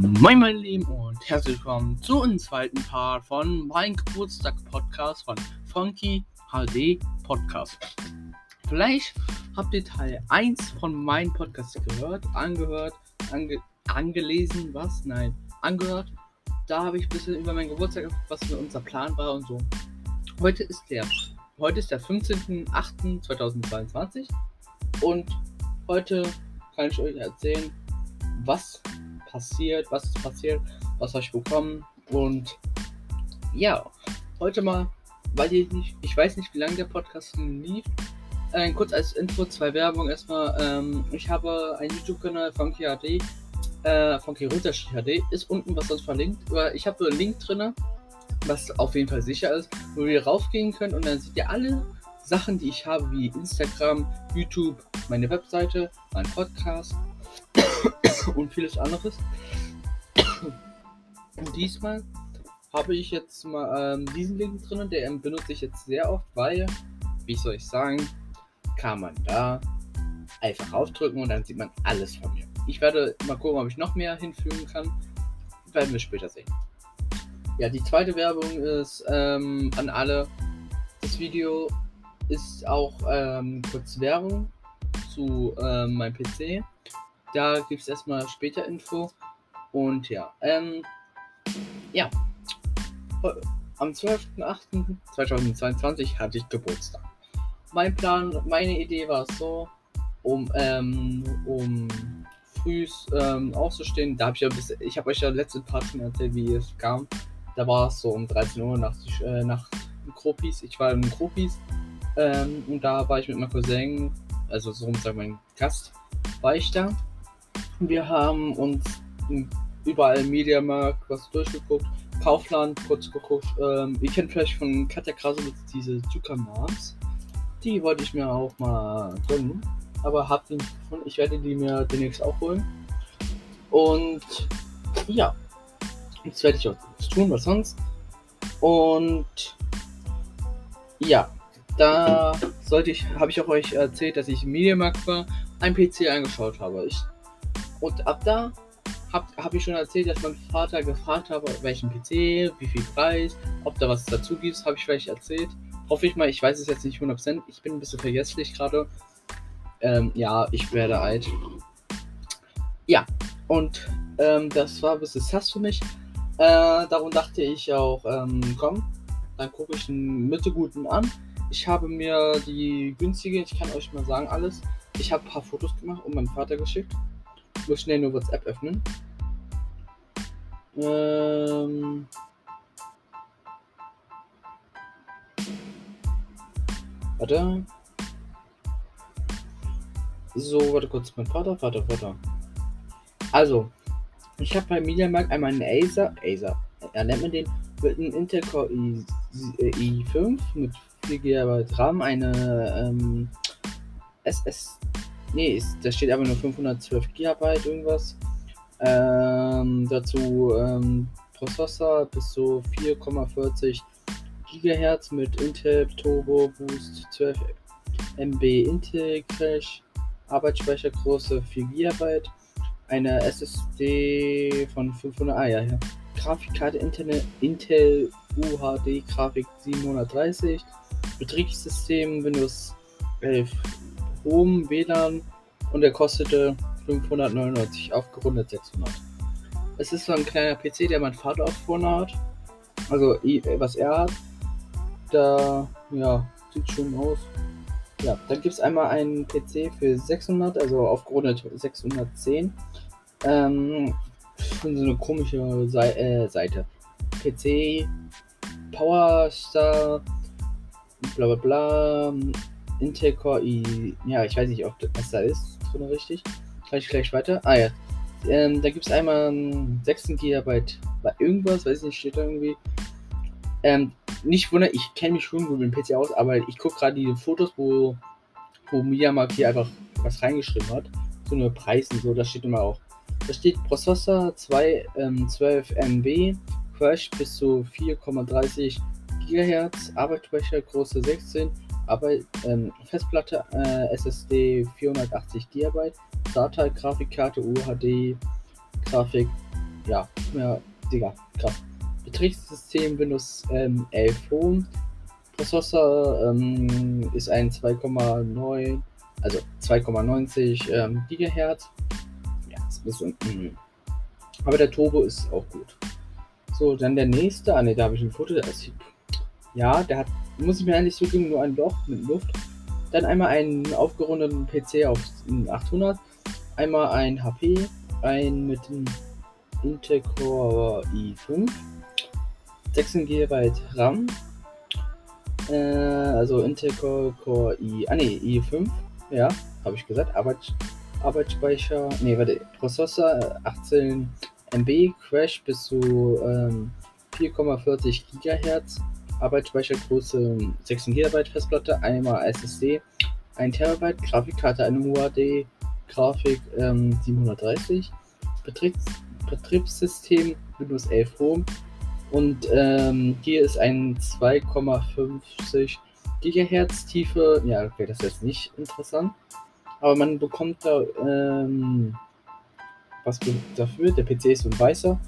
Moin mein Lieben und herzlich willkommen zu einem zweiten Part von meinem Geburtstag-Podcast von Funky HD Podcast. Vielleicht habt ihr Teil 1 von meinem Podcast gehört, angehört, ange angelesen, was? Nein, angehört. Da habe ich ein bisschen über meinen Geburtstag, was unser Plan war und so. Heute ist der, heute ist der 15.08.2022 und heute kann ich euch erzählen, was passiert, was ist passiert, was habe ich bekommen und ja, heute mal, weil ich nicht, ich weiß nicht, wie lange der Podcast lief. Äh, kurz als Info, zwei Werbung erstmal. Ähm, ich habe einen YouTube-Kanal, Funky HD, äh, Funky Unterschied HD, ist unten was sonst verlinkt. Ich habe einen Link drin, was auf jeden Fall sicher ist, wo ihr raufgehen könnt und dann seht ihr alle Sachen, die ich habe, wie Instagram, YouTube, meine Webseite, mein Podcast und vieles anderes. Und diesmal habe ich jetzt mal ähm, diesen Link drin, der benutze ich jetzt sehr oft, weil, wie soll ich sagen, kann man da einfach aufdrücken und dann sieht man alles von mir. Ich werde mal gucken, ob ich noch mehr hinfügen kann. Werden wir später sehen. Ja, die zweite Werbung ist ähm, an alle. Das Video ist auch ähm, kurz Werbung zu ähm, meinem PC. Da gibt es erstmal später Info. Und ja, ähm, ja. Am 12.08.2022 hatte ich Geburtstag. Mein Plan, meine Idee war so, um, ähm, um früh ähm, aufzustehen. Da habe ich ja bis, ich habe euch ja letzte Part erzählt, wie es kam. Da war es so um 13 Uhr nach, äh, nach Kropis. Ich war in Kropis. Ähm, und da war ich mit meinem Cousin, also so sagen mein Gast, war ich da. Wir haben uns überall im Mediamarkt was durchgeguckt. Kaufland kurz geguckt. Ähm, ihr kennt vielleicht von Katja Krasowitz diese Zuckermars. Die wollte ich mir auch mal gönnen. Aber hab die nicht gefunden. Ich werde die mir demnächst auch holen. Und ja. Jetzt werde ich auch tun, was sonst. Und ja, da sollte ich, habe ich auch euch erzählt, dass ich im Mediamarkt war, ein PC angeschaut habe. Ich und ab da habe hab ich schon erzählt, dass mein Vater gefragt habe, welchen PC, wie viel Preis, ob da was dazu gibt, habe ich vielleicht erzählt. Hoffe ich mal, ich weiß es jetzt nicht 100%. Ich bin ein bisschen vergesslich gerade. Ähm, ja, ich werde alt. Ja, und ähm, das war ein bisschen sass für mich. Äh, darum dachte ich auch, ähm, komm, dann gucke ich einen mittelguten an. Ich habe mir die günstige, ich kann euch mal sagen, alles. Ich habe ein paar Fotos gemacht und meinem Vater geschickt muss schnell nur WhatsApp öffnen. Ähm. Warte. So, warte kurz. Mein Vater, Vater, Vater. Also, ich habe bei MediaMarkt einmal einen Acer, Acer, er nennt man den, mit einem Intel Core i, i5 mit 4 GB RAM, eine ähm, SS Nee, ist, da steht aber nur 512 GB irgendwas. Ähm, dazu ähm, Prozessor bis zu 4,40 GHz mit Intel Turbo Boost 12 MB Intel Cache, Arbeitsspeichergröße 4 GB, eine SSD von 500, ah ja, ja. Grafikkarte Intel, Intel UHD Grafik 730, Betriebssystem Windows 11 Strom, WLAN und er kostete 599, aufgerundet 600. Es ist so ein kleiner PC, der mein Vater auch vorne hat. Also, was er hat. Da, ja, sieht schön aus. Ja, dann gibt es einmal einen PC für 600, also aufgerundet 610. Ähm, so eine komische Sei äh, Seite. PC, Powerstar, bla bla bla, Intel Core i. Ja, ich weiß nicht, ob das da ist. Drin richtig. Kann ich gleich weiter. Ah ja. Ähm, da gibt es einmal 16 GB bei irgendwas, weiß nicht, steht da irgendwie. Ähm, nicht wundern, ich kenne mich schon gut mit dem PC aus, aber ich gucke gerade die Fotos, wo, wo Miyamak hier einfach was reingeschrieben hat. So eine Preis und so, das steht immer auch. Da steht Prozessor 2, ähm, 12 MB, Crash bis zu 4,30 GHz, Arbeitsspeicher große 16 aber ähm, Festplatte äh, SSD 480 GB, SATA Grafikkarte UHD Grafik ja, ja, Digga, krass. Betriebssystem Windows ähm, 11 Home. Prozessor ähm, ist ein 2,9, also 2,90 ähm, Gigahertz. Ja, ist ein bisschen. Mh. Aber der Turbo ist auch gut. So, dann der nächste. Ah ne, da habe ich ein Foto. Der ist, ja, der hat, muss ich mir eigentlich zugeben, nur ein Loch mit Luft. Dann einmal einen aufgerundeten PC auf 800. Einmal ein HP. Ein mit dem Intel Core i5. 16 GB RAM. Äh, also Intel Core, i, ah ne, i5. Ja, habe ich gesagt. Arbeit, Arbeitsspeicher. Ne, warte. Prozessor 18 MB. Crash bis zu ähm, 4,40 GHz. Arbeitsspeichergröße 16 GB Festplatte, einmal SSD, 1 TB, Grafikkarte eine UAD, Grafik ähm, 730, Betriebs Betriebssystem Windows 11 Home und ähm, hier ist ein 2,50 GHz Tiefe. Ja, okay, das ist jetzt nicht interessant. Aber man bekommt da ähm, was dafür. Der PC ist ein weißer.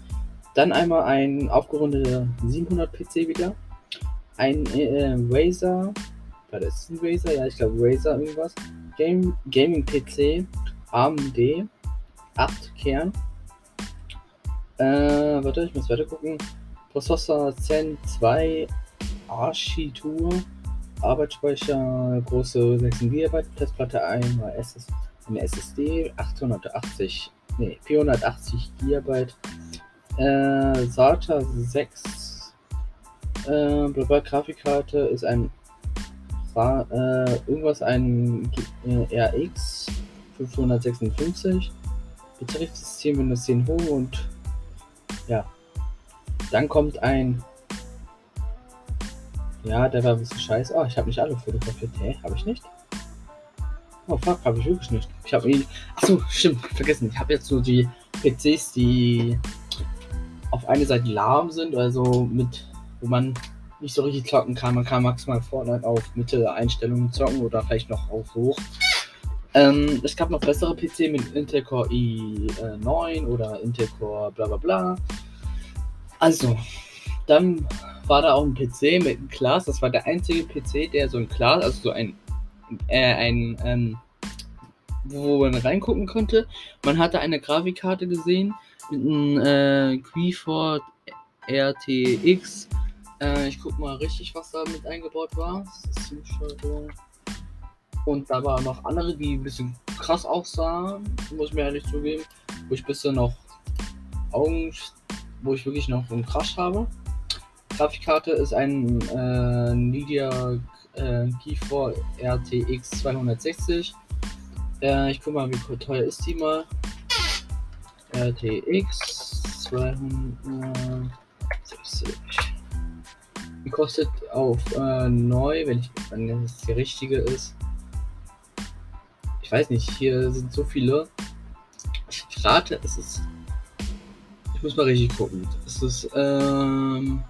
Dann einmal ein aufgerundeter 700 PC wieder ein äh, Razer, war das ein Razer? Ja, ich glaube Razer irgendwas. Game, Gaming PC, AMD, 8 Kern. Äh, warte, ich muss weiter gucken. Prozessor Zen 2 Architektur, Arbeitsspeicher große 16 GB, Festplatte einmal SS, eine SSD, 880, nee, 480 GB, äh, SATA 6 äh, Global Grafikkarte ist ein äh, irgendwas ein äh, RX 556 Betriebssystem Windows 10 Home und ja. Dann kommt ein ja der war ein bisschen scheiße. Oh ich habe nicht alle fotografiert. Hä habe ich nicht? Oh fuck habe ich wirklich nicht. Ich habe achso stimmt vergessen. Ich habe jetzt nur die PCs die auf eine Seite lahm sind also mit wo man nicht so richtig zocken kann. Man kann maximal Fortnite auf Mitte Einstellungen zocken oder vielleicht noch auf hoch. Ähm, es gab noch bessere PC mit Intel Core i9 oder Intel Core bla bla bla. Also, dann war da auch ein PC mit einem Class. Das war der einzige PC, der so ein Class, also so ein, äh, ein, ähm, wo man reingucken konnte. Man hatte eine Grafikkarte gesehen mit einem äh, GeForce RTX äh, ich guck mal richtig, was da mit eingebaut war. Systemsteuerung. Und da waren noch andere, die ein bisschen krass aussahen, muss ich mir ehrlich zugeben. Wo ich bisschen noch Augen, wo ich wirklich noch einen Crash habe. Grafikkarte ist ein äh, Nvidia äh, GeForce RTX 260. Äh, ich guck mal, wie teuer ist die mal. RTX 260. Die kostet auf äh, neu, wenn ich wenn das die richtige ist. Ich weiß nicht, hier sind so viele. Ich rate, es ist. Ich muss mal richtig gucken. Es ist, ähm.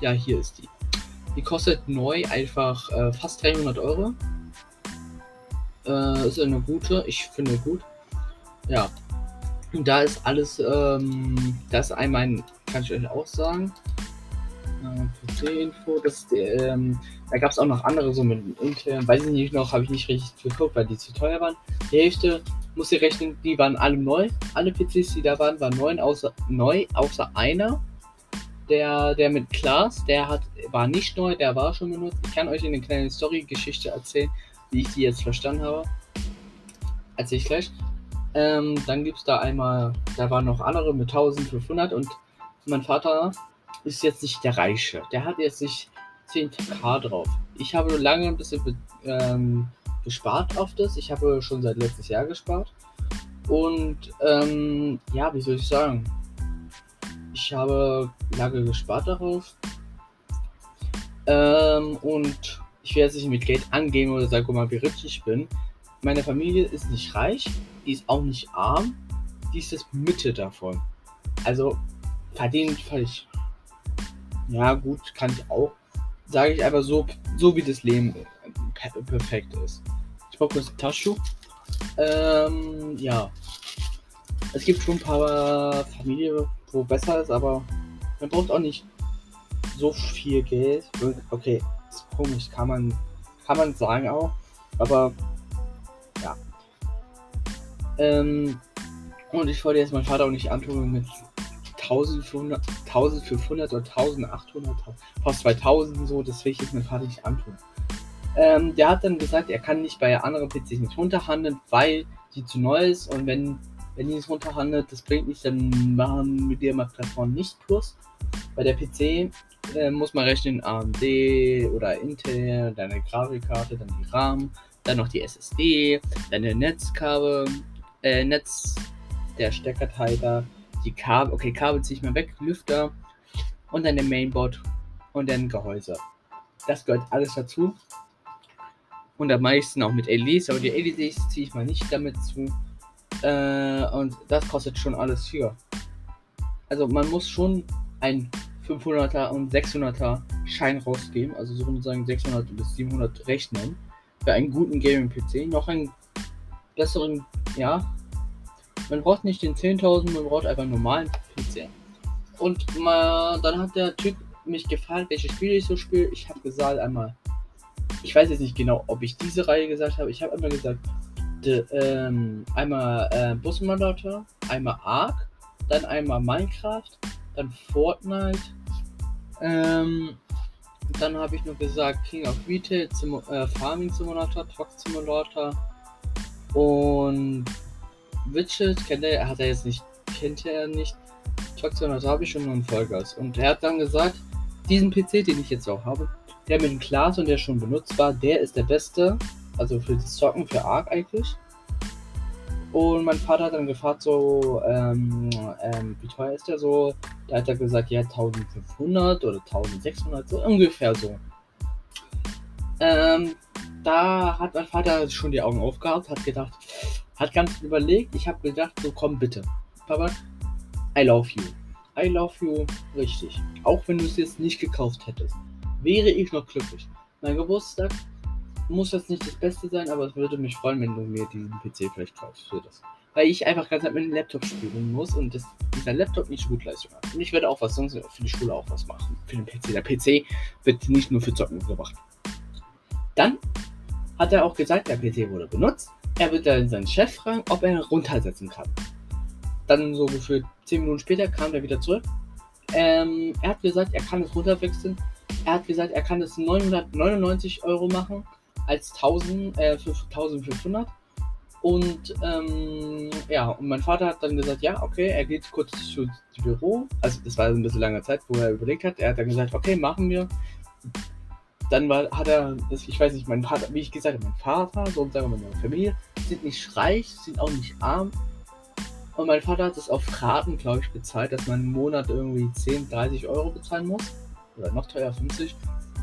Ja, hier ist die. Die kostet neu einfach äh, fast 300 Euro. Äh, ist eine gute, ich finde gut. Ja. Und da ist alles, ähm, das ist einmal, kann ich euch auch sagen, PC-Info, das, ähm, da gab es auch noch andere so mit Intel, weiß ich nicht noch, habe ich nicht richtig geguckt, weil die zu teuer waren. Die Hälfte muss ihr rechnen, die waren alle neu. Alle PCs, die da waren, waren neu, außer, neu, außer einer. Der, der mit Klaas, der hat, war nicht neu, der war schon benutzt. Ich kann euch eine kleine Story-Geschichte erzählen, wie ich die jetzt verstanden habe. Erzähl ich gleich. Ähm, dann gibt es da einmal, da waren noch andere mit 1500 und mein Vater ist jetzt nicht der Reiche. Der hat jetzt nicht 10k drauf. Ich habe lange ein bisschen ähm, gespart auf das. Ich habe schon seit letztes Jahr gespart. Und ähm, ja, wie soll ich sagen? Ich habe lange gespart darauf. Ähm, und ich werde jetzt nicht mit Geld angehen oder sagen, guck mal, wie rich ich bin. Meine Familie ist nicht reich, die ist auch nicht arm, die ist das Mitte davon. Also verdient völlig ja, gut, kann ich auch. Sage ich einfach so, so wie das Leben perfekt ist. Ich brauche kurz ein Taschentuch. Ähm, ja. Es gibt schon ein paar Familien, wo besser ist, aber man braucht auch nicht so viel Geld. Okay, ist komisch, kann man, kann man sagen auch. Aber ja. Ähm, und ich wollte jetzt meinen Vater auch nicht antun mit 1500, 1500 oder 1800, fast 2000 so, das will ich jetzt meinem Vater nicht antun. Ähm, der hat dann gesagt, er kann nicht bei anderen PCs nicht runterhandeln, weil die zu neu ist und wenn, wenn die nicht runterhandelt, das bringt nichts, dann machen dir mal Plattform nicht plus. Bei der PC äh, muss man rechnen AMD oder Intel, deine Grafikkarte, dann die RAM, dann noch die SSD, deine Netzkabel, äh, Netz, der Steckerteiler, die Kabel, okay, Kabel ziehe ich mal weg, Lüfter und dann der Mainboard und dann Gehäuse. Das gehört alles dazu. Und am meisten auch mit LEDs, aber die LEDs ziehe ich mal nicht damit zu. Äh, und das kostet schon alles hier. Also man muss schon ein 500er und 600er Schein rausgeben, also sozusagen 600 bis 700 rechnen für einen guten Gaming-PC. Noch einen besseren, ja, man braucht nicht den 10.000, man braucht einfach einen normalen PC. Und mal, dann hat der Typ mich gefragt, welche Spiele ich so spiele. Ich habe gesagt einmal, ich weiß jetzt nicht genau, ob ich diese Reihe gesagt habe. Ich habe einmal gesagt, de, ähm, einmal äh, Bus Simulator, einmal Ark, dann einmal Minecraft, dann Fortnite, ähm, dann habe ich nur gesagt King of Retail, Sim äh, Farming Simulator, Truck Simulator und Witches kennt er, hat er jetzt nicht, kennt er nicht. Truck Simulator habe ich schon einen Vollgas. Und er hat dann gesagt, diesen PC, den ich jetzt auch habe, der mit dem Glas und der schon benutzt war, der ist der beste. Also für das Zocken, für Arc eigentlich. Und mein Vater hat dann gefragt, so, ähm, ähm, wie teuer ist der so? Da hat er gesagt, ja, 1500 oder 1600, so ungefähr so. Ähm, da hat mein Vater schon die Augen aufgehabt, hat gedacht, hat ganz überlegt, ich habe gedacht, so komm bitte. Papa, I love you. I love you, richtig. Auch wenn du es jetzt nicht gekauft hättest, wäre ich noch glücklich. Mein Geburtstag muss jetzt nicht das Beste sein, aber es würde mich freuen, wenn du mir diesen PC vielleicht kaufst für das. Weil ich einfach ganz mit dem Laptop spielen muss und das, dieser Laptop nicht so gut Leistung hat. Und ich werde auch was sonst für die Schule auch was machen. Für den PC. Der PC wird nicht nur für Zocken gebracht. Dann hat er auch gesagt, der PC wurde benutzt. Er wird dann seinen Chef fragen, ob er runtersetzen kann. Dann so gefühlt 10 Minuten später kam er wieder zurück. Ähm, er hat gesagt, er kann es runterwechseln. Er hat gesagt, er kann es 999 Euro machen als 1000, äh, für 1500. Und ähm, ja, und mein Vater hat dann gesagt, ja, okay, er geht kurz zu Büro. Also das war ein bisschen lange Zeit, wo er überlegt hat. Er hat dann gesagt, okay, machen wir. Dann war, hat er, ich weiß nicht, mein Vater, wie ich gesagt habe, mein Vater, so sagen wir meine Familie, sind nicht reich, sind auch nicht arm. Und mein Vater hat es auf Raten, glaube ich, bezahlt, dass man im Monat irgendwie 10, 30 Euro bezahlen muss. Oder noch teuer, 50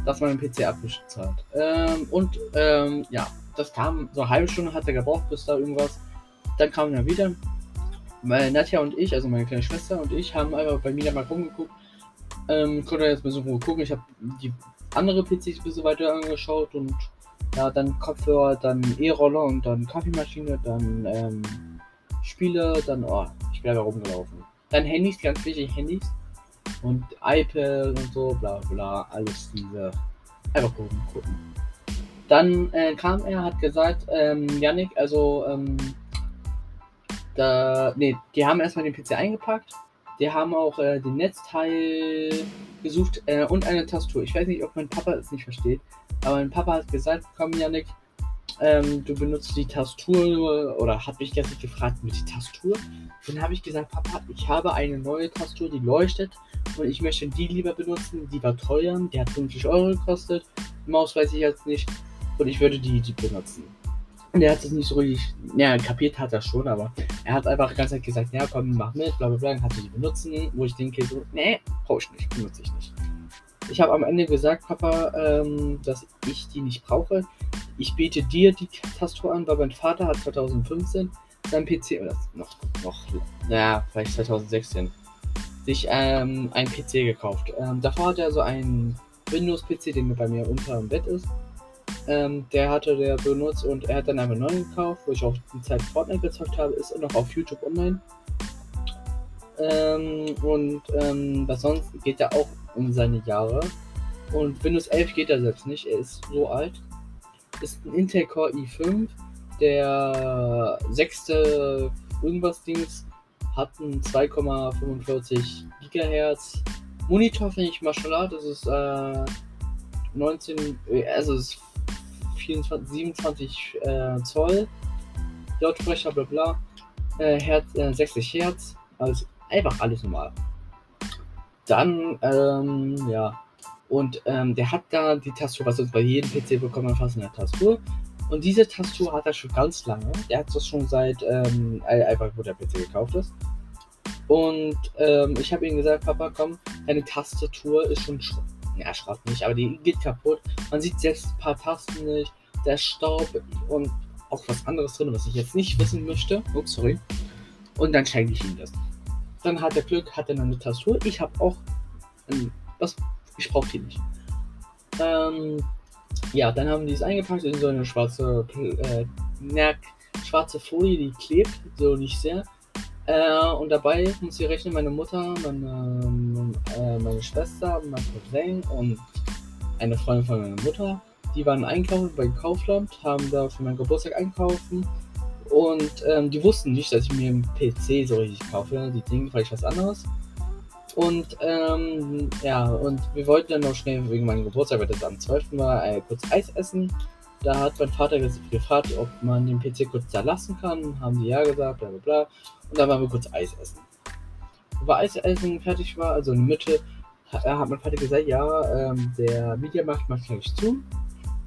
dass man den PC abbezahlt. Ähm, und ähm, ja, das kam, so eine halbe Stunde hat er gebraucht, bis da irgendwas. Dann kam er wieder. Meine Nadja und ich, also meine kleine Schwester und ich, haben einfach bei mir mal rumgeguckt. Ähm, konnte jetzt ein bisschen gucken. Ich habe die andere PCs ein bisschen weiter angeschaut und ja, dann Kopfhörer, dann E-Roller und dann Kaffeemaschine, dann ähm, Spiele, dann, oh, ich da rumgelaufen. Dann Handys, ganz wichtig, Handys und iPad und so, bla bla, alles diese. Einfach gucken, gucken. Dann äh, kam er, hat gesagt, ähm, Yannick, also, ähm, da, nee, die haben erstmal den PC eingepackt. Die haben auch äh, den Netzteil gesucht äh, und eine Tastatur. Ich weiß nicht, ob mein Papa es nicht versteht, aber mein Papa hat gesagt, komm Yannick, ähm, du benutzt die Tastatur oder hat mich gestern gefragt mit die Tastatur. Dann habe ich gesagt, Papa, ich habe eine neue Tastatur, die leuchtet und ich möchte die lieber benutzen. Die war teuer, die hat 50 Euro gekostet. Maus weiß ich jetzt nicht und ich würde die, die benutzen. Und er hat es nicht so richtig, ja, kapiert hat er schon, aber er hat einfach die ganze Zeit gesagt, ja, komm, mach mit, bla bla bla, hat die benutzen, wo ich denke, so, nee, brauche ich nicht, benutze ich nicht. Ich habe am Ende gesagt, Papa, ähm, dass ich die nicht brauche. Ich biete dir die Tastatur an, weil mein Vater hat 2015 sein PC, oder noch, noch, naja, vielleicht 2016, sich ähm, einen PC gekauft. Ähm, davor hat er so einen Windows-PC, der bei mir unter dem Bett ist. Ähm, der hatte der benutzt und er hat dann einen neuen gekauft, wo ich auch die Zeit Fortnite gezockt habe, ist noch auf YouTube online. Ähm, und ähm, was sonst geht er auch um seine Jahre. Und Windows 11 geht er selbst nicht, er ist so alt. Ist ein Intel Core i5, der sechste irgendwas Dings hat einen 2,45 Gigahertz. Monitor finde ich Martial das ist äh, 19, also es ist 24, 27 äh, Zoll. Lautsprecher, bla bla. Äh, Herz, äh, 60 Hertz. Also einfach alles normal. Dann, ähm, ja. Und ähm, der hat da die Tastatur, was uns bei jedem PC bekommt man fast eine Tastatur. Und diese Tastatur hat er schon ganz lange. Der hat das schon seit, ähm, einfach wo der PC gekauft ist. Und ähm, ich habe ihm gesagt, Papa, komm, deine Tastatur ist schon Schrott. Ja, Schrott nicht, aber die geht kaputt. Man sieht selbst ein paar Tasten nicht. Der Staub und auch was anderes drin, was ich jetzt nicht wissen möchte. Ups, sorry. Und dann schenke ich ihm das. Dann hat er Glück, hat er eine Tastatur. Ich habe auch ein, was, ich brauche die nicht. Ähm, ja, dann haben die es eingepackt in so eine schwarze, äh, na, schwarze Folie, die klebt, so nicht sehr. Äh, und dabei muss ich rechnen, meine Mutter, meine, äh, meine Schwester, mein Cousin und eine Freundin von meiner Mutter, die waren einkaufen bei Kaufland, haben da für meinen Geburtstag einkaufen und ähm, die wussten nicht, dass ich mir einen PC so richtig kaufe. Die denken vielleicht was anderes. Und ähm, ja, und wir wollten dann noch schnell wegen meinem Geburtstag, weil das am 12. war, äh, kurz Eis essen. Da hat mein Vater gefragt, ob man den PC kurz da lassen kann. Haben die ja gesagt, bla bla bla. Und dann waren wir kurz Eis essen. Wo Eis essen fertig war, also in der Mitte, hat, hat mein Vater gesagt, ja, ähm, der Mediamarkt macht gleich zu.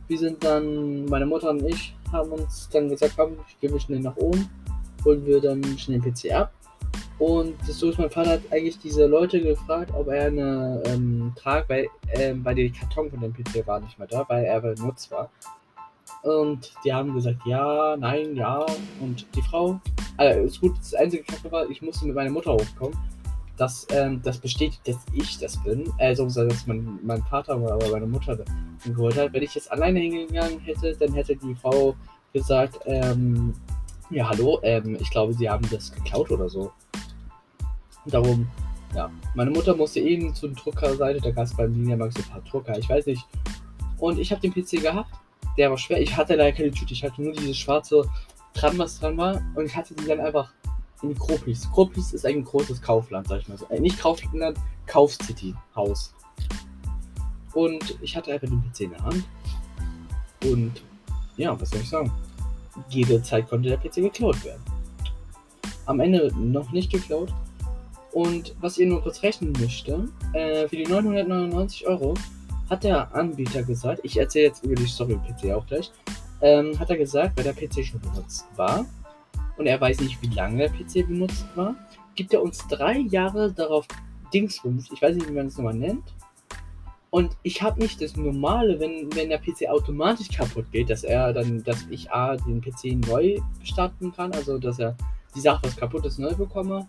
Wir sind dann, meine Mutter und ich, haben uns dann gesagt, komm, ich gehe schnell nach oben, holen wir dann schnell den PC ab. Und so ist, mein Vater hat eigentlich diese Leute gefragt, ob er eine ähm, Trag, weil, ähm, weil der Karton von dem PC war nicht mehr da, weil er benutzt war. Und die haben gesagt, ja, nein, ja. Und die Frau, also ist gut, das einzige Kacke war, ich musste mit meiner Mutter hochkommen. Das, ähm, das bestätigt, dass ich das bin. Also, dass mein, mein Vater oder meine Mutter geholt hat. Wenn ich jetzt alleine hingegangen hätte, dann hätte die Frau gesagt, ähm, ja, hallo, ähm, ich glaube, sie haben das geklaut oder so. Darum, ja. Meine Mutter musste eben zur Druckerseite, da gab es beim Mediamarkt so ein paar Drucker, ich weiß nicht. Und ich habe den PC gehabt der war schwer. Ich hatte leider keine Tüte. Ich hatte nur dieses schwarze dran, was dran war. Und ich hatte die dann einfach in die Kropis. Kropis ist ein großes Kaufland, sag ich mal so. Äh, nicht Kaufland, Kaufcity, Haus. Und ich hatte einfach den PC in der Hand. Und ja, was soll ich sagen? Jede Zeit konnte der PC geklaut werden. Am Ende noch nicht geklaut. Und was ihr nur kurz rechnen möchte, äh, für die 999 Euro hat der Anbieter gesagt, ich erzähle jetzt über die Story PC auch gleich, ähm, hat er gesagt, weil der PC schon benutzt war und er weiß nicht, wie lange der PC benutzt war, gibt er uns drei Jahre darauf Dingsbums, ich weiß nicht, wie man es nochmal nennt. Und ich habe nicht das Normale, wenn, wenn der PC automatisch kaputt geht, dass er dann, dass ich A, den PC neu starten kann, also dass er die Sache, was kaputt ist, neu bekomme.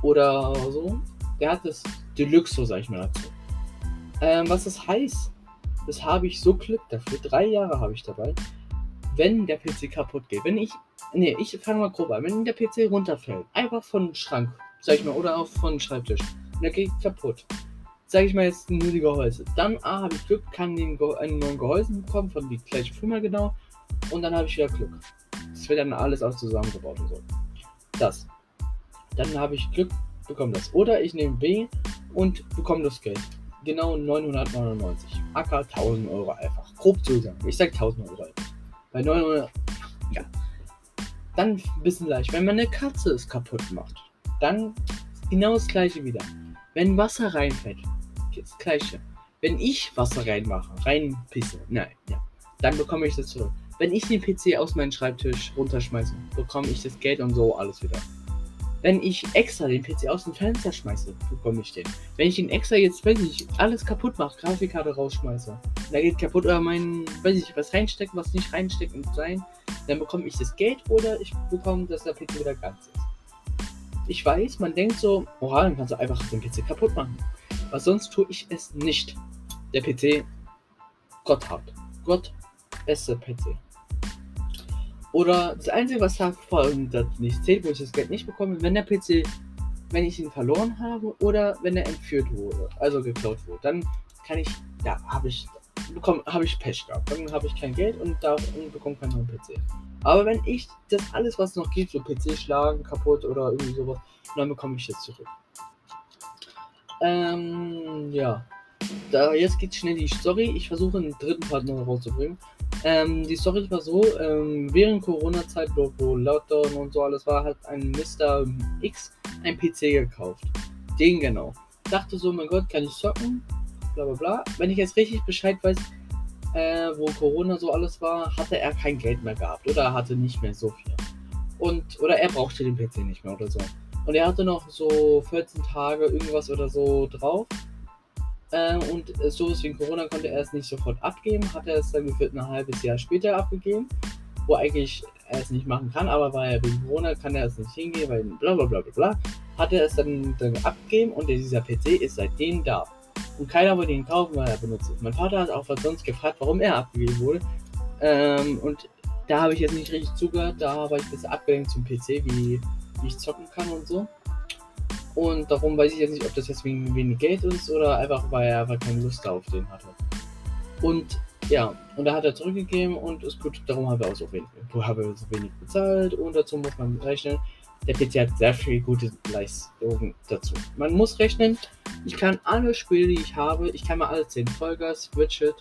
Oder so. Der hat das Deluxe, so sag ich mal dazu. Ähm, was das heißt, das habe ich so Glück dafür. Drei Jahre habe ich dabei. Wenn der PC kaputt geht, wenn ich, nee, ich fange mal grob an, wenn der PC runterfällt, einfach von Schrank, sag ich mal, oder auch von Schreibtisch, und der geht kaputt, sag ich mal jetzt nur die Gehäuse, dann A, habe ich Glück, kann den Ge einen neuen Gehäuse bekommen, von die gleiche Firma genau, und dann habe ich wieder Glück. Das wird dann alles aus zusammengebaut und so. Das. Dann habe ich Glück, bekomme das. Oder ich nehme B und bekomme das Geld genau 999. Acker 1000 Euro einfach. Grob zusammen. Ich sag 1000 Euro. Bei 900. Ja. Dann ein bisschen leicht. Wenn man eine Katze es kaputt macht, dann genau das gleiche wieder. Wenn Wasser reinfällt, das gleiche. Wenn ich Wasser reinmache, reinpisse, nein, ja, dann bekomme ich das zurück. Wenn ich den PC aus meinem Schreibtisch runterschmeiße, bekomme ich das Geld und so alles wieder. Wenn ich extra den PC aus dem Fenster schmeiße, bekomme ich den. Wenn ich den extra jetzt, weiß ich, alles kaputt mache, Grafikkarte rausschmeiße, da geht kaputt oder mein, weiß ich, was reinstecken, was nicht reinstecken sein, dann bekomme ich das Geld oder ich bekomme, dass der PC wieder ganz ist. Ich weiß, man denkt so, oha, dann kannst du einfach den PC kaputt machen. Aber sonst tue ich es nicht. Der PC, Gott hat. Gott, beste PC. Oder das Einzige, was da vor das nicht zählt, wo ich das Geld nicht bekomme, wenn der PC wenn ich ihn verloren habe oder wenn er entführt wurde, also geklaut wurde. Dann kann ich, ja, habe ich, bekomme, ich Pech gehabt. Dann habe ich kein Geld und, darf, und bekomme keinen neuen PC. Aber wenn ich das alles, was noch gibt, so PC schlagen, kaputt oder irgendwie sowas, dann bekomme ich das zurück. Ähm, ja. Da, jetzt geht schnell die Story. Ich versuche einen dritten Part noch rauszubringen. Ähm, die Story war so, ähm, während Corona-Zeit, wo Lockdown und so alles war, hat ein Mr. X ein PC gekauft. Den genau. Dachte so, mein Gott, kann ich zocken? Bla bla bla. Wenn ich jetzt richtig Bescheid weiß, äh, wo Corona so alles war, hatte er kein Geld mehr gehabt oder hatte nicht mehr so viel. Und, oder er brauchte den PC nicht mehr oder so. Und er hatte noch so 14 Tage irgendwas oder so drauf. Äh, und so wegen Corona konnte er es nicht sofort abgeben, hat er es dann gefühlt ein halbes Jahr später abgegeben, wo eigentlich er es nicht machen kann, aber weil er wegen Corona kann er es nicht hingehen, weil bla bla bla bla bla, hat er es dann, dann abgegeben und dieser PC ist seitdem da. Und keiner wollte ihn kaufen, weil er benutzt ist. Mein Vater hat auch sonst gefragt, warum er abgegeben wurde. Ähm, und da habe ich jetzt nicht richtig zugehört, da war ich ein bisschen abgelenkt zum PC, wie wie ich zocken kann und so. Und darum weiß ich jetzt nicht, ob das jetzt wegen wenig Geld ist oder einfach, weil er einfach keine Lust auf den hatte. Und ja, und da hat er zurückgegeben und ist gut, darum haben wir auch so wenig, haben wir so wenig bezahlt und dazu muss man rechnen. Der PC hat sehr viel gute Leistungen dazu. Man muss rechnen, ich kann alle Spiele, die ich habe, ich kann mal alle 10 Vollgas, Widget,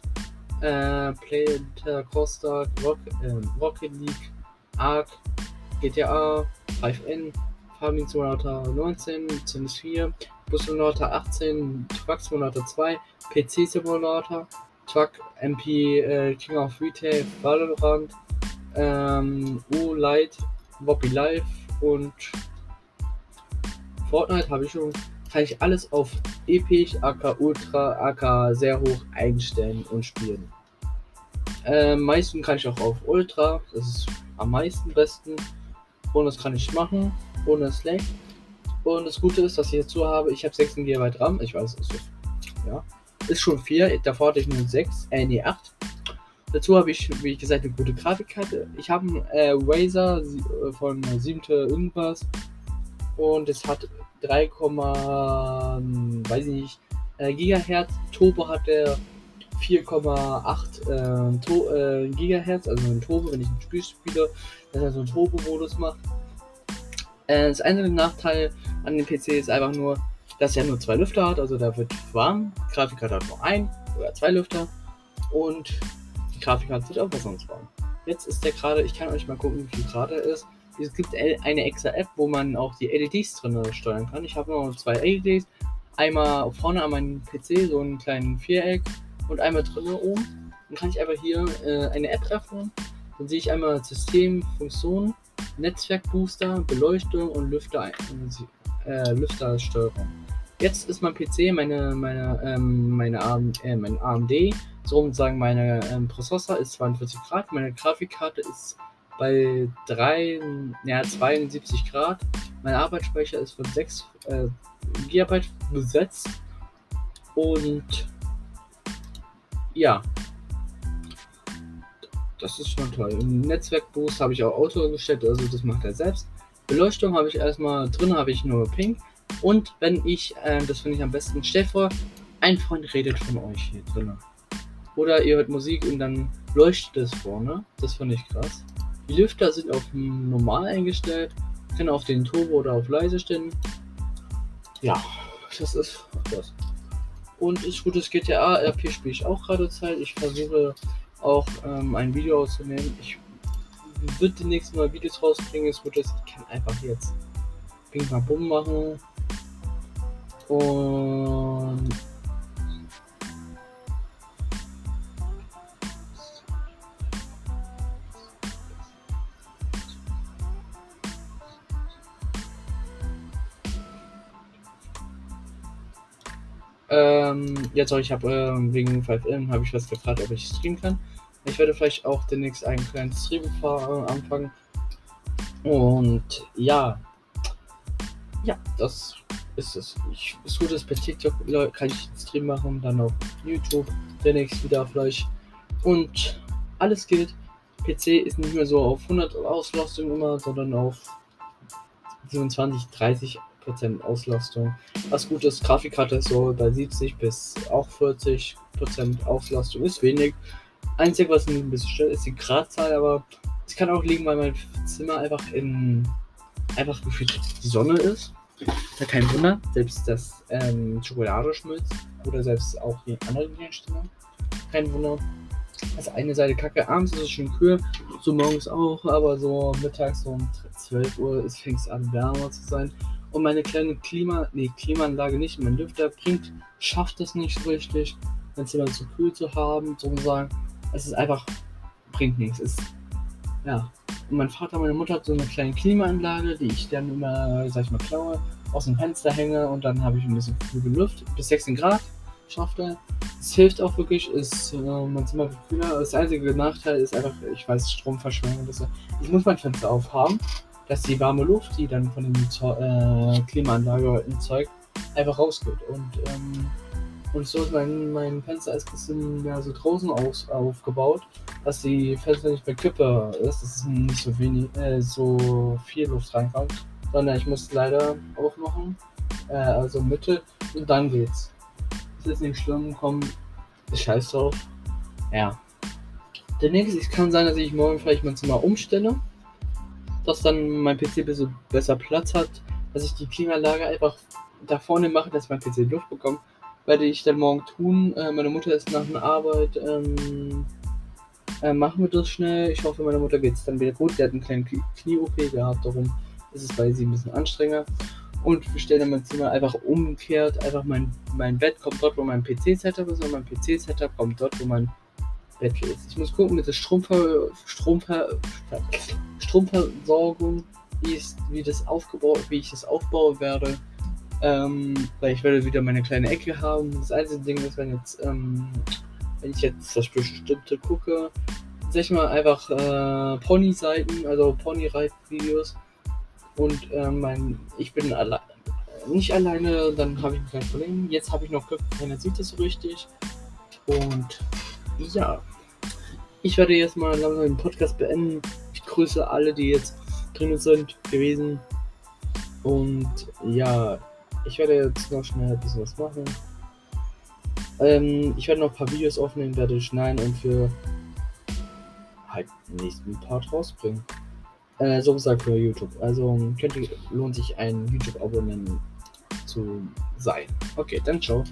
äh, Player Costa, Rock, äh, Rocket League, Ark, GTA, 5N, Farming Simulator 19, Sims 4, Bus Simulator 18, Truck Simulator 2, PC Simulator, Truck MP äh, King of Retail, Valorant, ähm, U-Lite, Bobby Live und Fortnite habe ich schon. Kann ich alles auf episch, AK Ultra, AK sehr hoch einstellen und spielen. Äh, meisten kann ich auch auf Ultra, das ist am meisten besten. Und das kann ich machen, ohne Slack. Und das Gute ist, dass ich dazu habe, ich habe 16 GB RAM. Ich weiß, es ist, ja, ist schon 4. Davor hatte ich nur 6, äh, nee, 8. Dazu habe ich, wie gesagt, eine gute Grafikkarte. Ich habe einen äh, Razer äh, von 7. irgendwas. Und es hat 3, weiß ich nicht, äh, Gigahertz. Turbo hat der 4,8 äh, to äh, Gigahertz, also ein Turbo, wenn ich ein Spiel spiele, dass er so einen Turbo-Modus macht. Äh, das einzige Nachteil an dem PC ist einfach nur, dass er nur zwei Lüfter hat, also da wird warm. Die Grafikkarte hat nur ein oder zwei Lüfter und die Grafikkarte wird auch sonst warm. Jetzt ist der gerade, ich kann euch mal gucken, wie viel Grad er ist. Es gibt eine extra App, wo man auch die LEDs drin steuern kann. Ich habe noch zwei LEDs. Einmal vorne an meinem PC, so einen kleinen Viereck und einmal drinnen oben. Dann kann ich einfach hier äh, eine App öffnen. Dann sehe ich einmal System, Funktionen, Netzwerkbooster, Beleuchtung und Lüfter, äh, Lüftersteuerung. Jetzt ist mein PC, meine, meine, ähm, meine AM, äh, mein AMD, so sagen meine ähm, Prozessor ist 42 Grad, meine Grafikkarte ist bei 3, ja, 72 Grad, mein Arbeitsspeicher ist von 6 äh, GB besetzt und ja. Das ist schon toll. Netzwerkboost habe ich auch Auto gestellt, also das macht er selbst. Beleuchtung habe ich erstmal drin, habe ich nur Pink. Und wenn ich, äh, das finde ich am besten, stell vor, ein Freund redet von euch hier drin. Oder ihr hört Musik und dann leuchtet es vorne. Das finde ich krass. Die Lüfter sind auf normal eingestellt. Kann auf den Turbo oder auf leise stellen. Ja, das ist das. Und ist gutes GTA RP spiele ich auch gerade Zeit. Ich versuche auch ähm, ein Video auszunehmen. Ich würde demnächst mal Videos rausbringen. Es wird das, ich kann einfach jetzt Ping Pong machen. Und Ähm, jetzt auch, ich habe äh, wegen 5M habe ich was gefragt, ob ich streamen kann. Ich werde vielleicht auch demnächst einen kleinen Stream äh, anfangen. Und ja, ja, das ist es. Ich, ist gut, dass bei TikTok kann ich einen Stream machen, dann auf YouTube, demnächst wieder vielleicht. Und alles geht. PC ist nicht mehr so auf 100 Auslastung immer, sondern auf 27, 30 Prozent Auslastung. Was gut ist, Grafikkarte ist so bei 70 bis auch 40 Prozent Auslastung, ist wenig. Einzig, was ein bisschen stört, ist die Gradzahl, aber es kann auch liegen, weil mein Zimmer einfach in einfach gefühlt die Sonne ist. Ja, kein Wunder, selbst das ähm, Schokolade schmilzt oder selbst auch die anderen Gegenstände. Kein Wunder. Also eine Seite kacke, abends ist es schön kühl, so morgens auch, aber so mittags um 12 Uhr fängt es an wärmer zu sein. Und meine kleine Klima, nee, Klimaanlage nicht, mein Lüfter bringt, schafft es nicht so richtig, mein Zimmer zu kühl zu haben, sozusagen. Es ist einfach, bringt nichts. Es, ja. Und mein Vater, meine Mutter hat so eine kleine Klimaanlage, die ich dann immer, sag ich mal, klaue, aus dem Fenster hänge und dann habe ich ein bisschen kühle Luft. Bis 16 Grad schafft er. Es hilft auch wirklich, ist äh, mein Zimmer wird kühler. Das einzige Nachteil ist einfach, ich weiß, Stromverschwendung. Ich muss mein Fenster aufhaben, dass die warme Luft, die dann von der äh, Klimaanlage erzeugt, einfach rausgeht. Und, ähm, und so ist mein, mein Fenster ist ein bisschen mehr so draußen aus, aufgebaut, dass die Fenster nicht mehr kippe ist, dass es nicht so wenig, äh, so viel Luft reinkommt, sondern ich muss leider aufmachen, äh, also Mitte und dann geht's. Ist nicht schlimm, komm, ich scheiß drauf. Ja. Der nächste, es kann sein, dass ich morgen vielleicht mein Zimmer umstelle, dass dann mein PC ein bisschen besser Platz hat, dass ich die Klimaanlage einfach da vorne mache, dass mein PC Luft bekommt. Werde ich dann morgen tun. Äh, meine Mutter ist nach der Arbeit. Ähm, äh, machen wir das schnell. Ich hoffe, meiner Mutter geht es dann wieder gut. Sie hat einen kleinen Knie-OP gehabt, darum ist es bei sie ein bisschen anstrengender und wir stellen dann mein Zimmer einfach umgekehrt. Einfach mein, mein Bett kommt dort, wo mein PC-Setup ist und mein PC-Setup kommt dort, wo mein Bett ist. Ich muss gucken mit der Stromver Stromver Stromversorgung, wie, ist, wie das aufgebaut, wie ich das aufbauen werde. Ähm, weil ich werde wieder meine kleine Ecke haben. Das einzige Ding ist, wenn jetzt, ähm, wenn ich jetzt das bestimmte gucke, sag ich mal einfach äh, Pony-Seiten, also Pony-Reit-Videos und äh, mein, ich bin alle nicht alleine, dann habe ich kein Problem. Jetzt habe ich noch Glück, keiner sieht das so richtig. Und ja, ich werde jetzt mal langsam den Podcast beenden. Ich grüße alle, die jetzt drin sind, gewesen. Und ja, ich werde jetzt noch schnell ein bisschen was machen. Ähm, ich werde noch ein paar Videos aufnehmen, werde schneiden und für halt nächsten Part rausbringen. Äh, so gesagt für YouTube. Also könnte, lohnt sich ein YouTube-Abonnent zu sein. Okay, dann ciao.